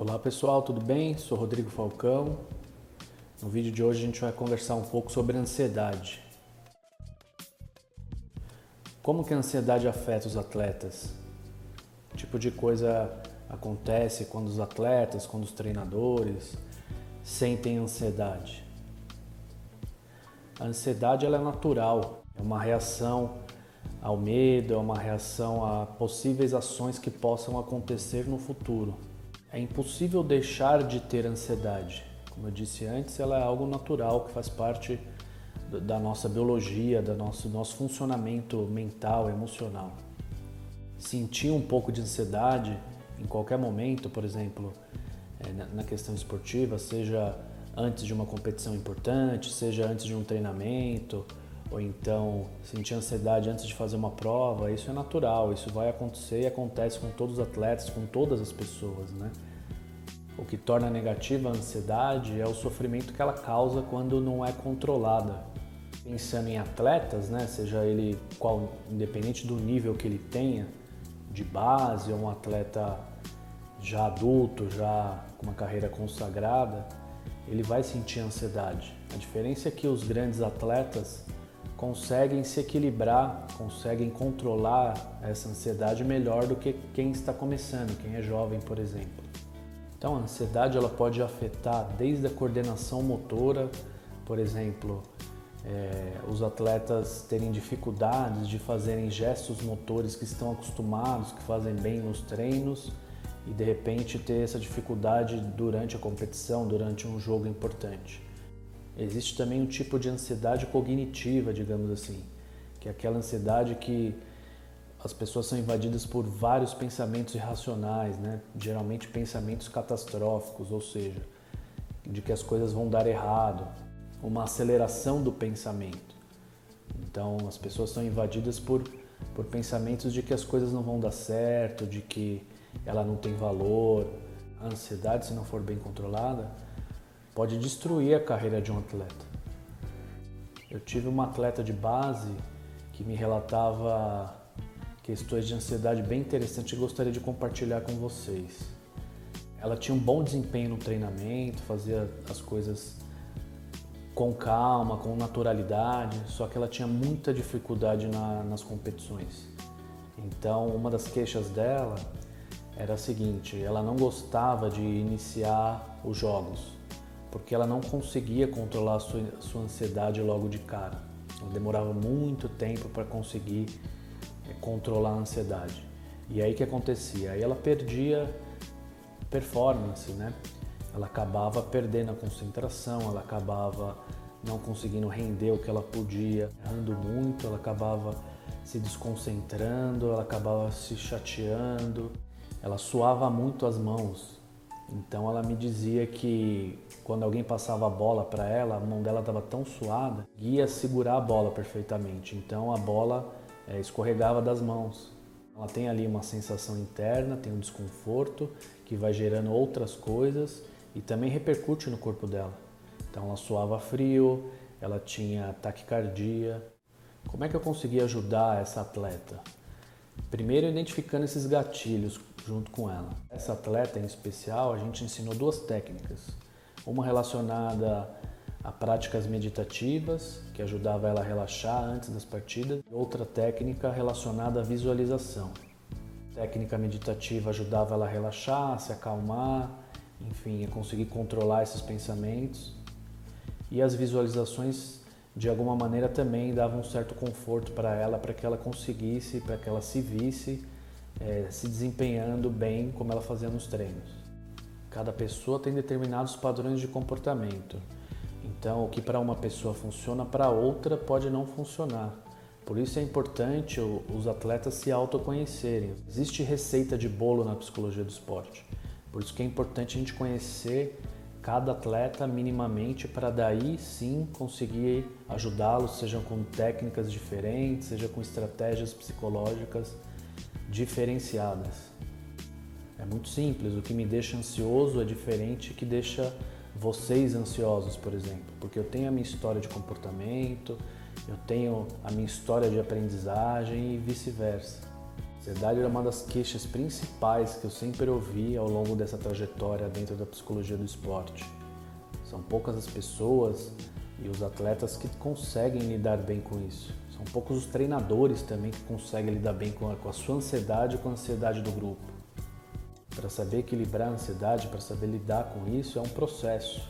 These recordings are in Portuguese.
Olá pessoal, tudo bem? Sou Rodrigo Falcão. No vídeo de hoje a gente vai conversar um pouco sobre ansiedade. Como que a ansiedade afeta os atletas? Que tipo de coisa acontece quando os atletas, quando os treinadores sentem ansiedade? A ansiedade ela é natural, é uma reação ao medo, é uma reação a possíveis ações que possam acontecer no futuro. É impossível deixar de ter ansiedade. Como eu disse antes, ela é algo natural que faz parte da nossa biologia, do nosso, nosso funcionamento mental, emocional. Sentir um pouco de ansiedade em qualquer momento, por exemplo, é, na questão esportiva, seja antes de uma competição importante, seja antes de um treinamento, ou então sentir ansiedade antes de fazer uma prova, isso é natural, isso vai acontecer e acontece com todos os atletas, com todas as pessoas, né? O que torna negativa a ansiedade é o sofrimento que ela causa quando não é controlada. Pensando em atletas, né, seja ele qual, independente do nível que ele tenha, de base ou um atleta já adulto, já com uma carreira consagrada, ele vai sentir ansiedade. A diferença é que os grandes atletas conseguem se equilibrar, conseguem controlar essa ansiedade melhor do que quem está começando, quem é jovem, por exemplo. Então, a ansiedade ela pode afetar desde a coordenação motora, por exemplo, é, os atletas terem dificuldades de fazerem gestos motores que estão acostumados, que fazem bem nos treinos, e de repente ter essa dificuldade durante a competição, durante um jogo importante. Existe também um tipo de ansiedade cognitiva, digamos assim, que é aquela ansiedade que as pessoas são invadidas por vários pensamentos irracionais, né? geralmente pensamentos catastróficos, ou seja, de que as coisas vão dar errado, uma aceleração do pensamento. Então as pessoas são invadidas por, por pensamentos de que as coisas não vão dar certo, de que ela não tem valor. A ansiedade, se não for bem controlada, pode destruir a carreira de um atleta. Eu tive uma atleta de base que me relatava questões de ansiedade bem interessantes e gostaria de compartilhar com vocês. Ela tinha um bom desempenho no treinamento, fazia as coisas com calma, com naturalidade, só que ela tinha muita dificuldade na, nas competições. Então, uma das queixas dela era a seguinte: ela não gostava de iniciar os jogos porque ela não conseguia controlar a sua, sua ansiedade logo de cara. Ela demorava muito tempo para conseguir é, controlar a ansiedade. E aí que acontecia? Aí ela perdia performance, né? Ela acabava perdendo a concentração, ela acabava não conseguindo render o que ela podia, errando muito, ela acabava se desconcentrando, ela acabava se chateando, ela suava muito as mãos, então ela me dizia que quando alguém passava a bola para ela, a mão dela estava tão suada, ia segurar a bola perfeitamente. Então a bola é, escorregava das mãos. Ela tem ali uma sensação interna, tem um desconforto que vai gerando outras coisas e também repercute no corpo dela. Então ela suava frio, ela tinha taquicardia. Como é que eu consegui ajudar essa atleta? Primeiro, identificando esses gatilhos junto com ela. Essa atleta em especial, a gente ensinou duas técnicas. Uma relacionada a práticas meditativas, que ajudava ela a relaxar antes das partidas, outra técnica relacionada à visualização. A técnica meditativa ajudava ela a relaxar, se acalmar, enfim, a conseguir controlar esses pensamentos. E as visualizações de alguma maneira também dava um certo conforto para ela, para que ela conseguisse, para que ela se visse é, se desempenhando bem como ela fazia nos treinos. Cada pessoa tem determinados padrões de comportamento, então o que para uma pessoa funciona, para outra pode não funcionar. Por isso é importante os atletas se autoconhecerem. Existe receita de bolo na psicologia do esporte. Por isso que é importante a gente conhecer cada atleta minimamente para daí sim conseguir ajudá-los, seja com técnicas diferentes, seja com estratégias psicológicas diferenciadas. É muito simples, o que me deixa ansioso é diferente que deixa vocês ansiosos, por exemplo, porque eu tenho a minha história de comportamento, eu tenho a minha história de aprendizagem e vice-versa. Ansiedade era uma das queixas principais que eu sempre ouvi ao longo dessa trajetória dentro da psicologia do esporte. São poucas as pessoas e os atletas que conseguem lidar bem com isso. São poucos os treinadores também que conseguem lidar bem com a, com a sua ansiedade e com a ansiedade do grupo. Para saber equilibrar a ansiedade, para saber lidar com isso, é um processo.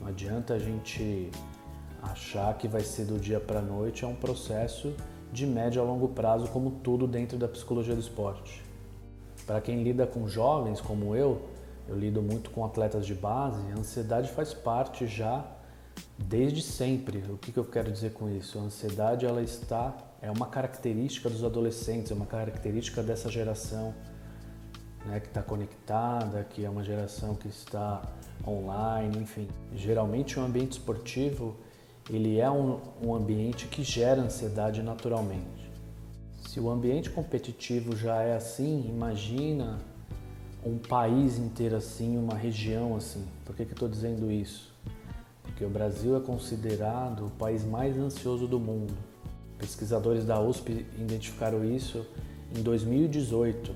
Não adianta a gente achar que vai ser do dia para a noite, é um processo de médio a longo prazo, como tudo dentro da psicologia do esporte. Para quem lida com jovens como eu, eu lido muito com atletas de base, a ansiedade faz parte já desde sempre. O que, que eu quero dizer com isso? A ansiedade ela está é uma característica dos adolescentes, é uma característica dessa geração né, que está conectada, que é uma geração que está online, enfim. Geralmente o um ambiente esportivo ele é um, um ambiente que gera ansiedade naturalmente. Se o ambiente competitivo já é assim, imagina um país inteiro assim, uma região assim. Por que, que eu estou dizendo isso? Porque o Brasil é considerado o país mais ansioso do mundo. Pesquisadores da USP identificaram isso em 2018.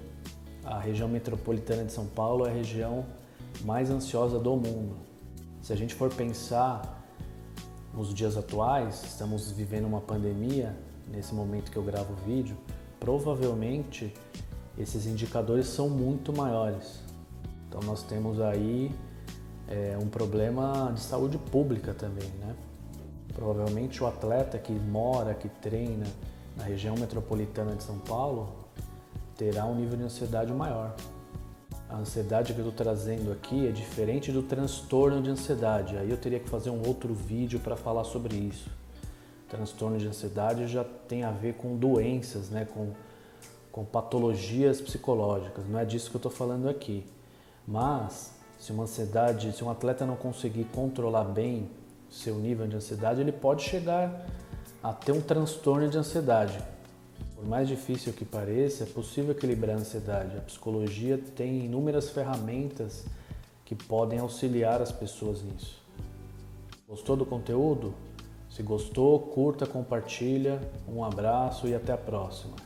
A região metropolitana de São Paulo é a região mais ansiosa do mundo. Se a gente for pensar nos dias atuais, estamos vivendo uma pandemia, nesse momento que eu gravo o vídeo, provavelmente esses indicadores são muito maiores. Então nós temos aí é, um problema de saúde pública também, né? Provavelmente o atleta que mora, que treina na região metropolitana de São Paulo terá um nível de ansiedade maior. A ansiedade que eu estou trazendo aqui é diferente do transtorno de ansiedade. Aí eu teria que fazer um outro vídeo para falar sobre isso. transtorno de ansiedade já tem a ver com doenças, né? com, com patologias psicológicas. Não é disso que eu estou falando aqui. Mas se uma ansiedade, se um atleta não conseguir controlar bem seu nível de ansiedade, ele pode chegar a ter um transtorno de ansiedade. Por mais difícil que pareça, é possível equilibrar a ansiedade. A psicologia tem inúmeras ferramentas que podem auxiliar as pessoas nisso. Gostou do conteúdo? Se gostou, curta, compartilha. Um abraço e até a próxima.